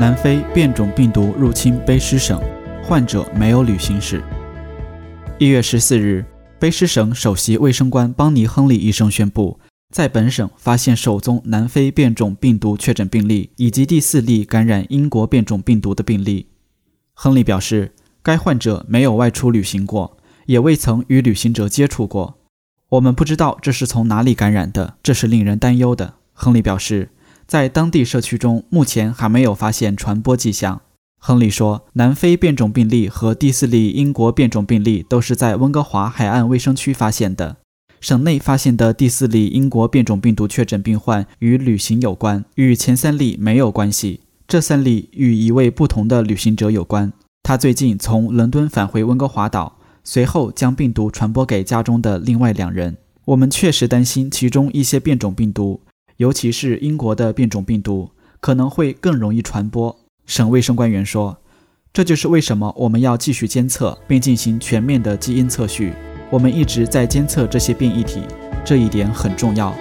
南非变种病毒入侵卑诗省，患者没有旅行史。一月十四日，卑诗省首席卫生官邦尼·亨利医生宣布，在本省发现首宗南非变种病毒确诊病例，以及第四例感染英国变种病毒的病例。亨利表示，该患者没有外出旅行过，也未曾与旅行者接触过。我们不知道这是从哪里感染的，这是令人担忧的。亨利表示。在当地社区中，目前还没有发现传播迹象。亨利说，南非变种病例和第四例英国变种病例都是在温哥华海岸卫生区发现的。省内发现的第四例英国变种病毒确诊病患与旅行有关，与前三例没有关系。这三例与一位不同的旅行者有关。他最近从伦敦返回温哥华岛，随后将病毒传播给家中的另外两人。我们确实担心其中一些变种病毒。尤其是英国的变种病毒可能会更容易传播，省卫生官员说：“这就是为什么我们要继续监测并进行全面的基因测序。我们一直在监测这些变异体，这一点很重要。”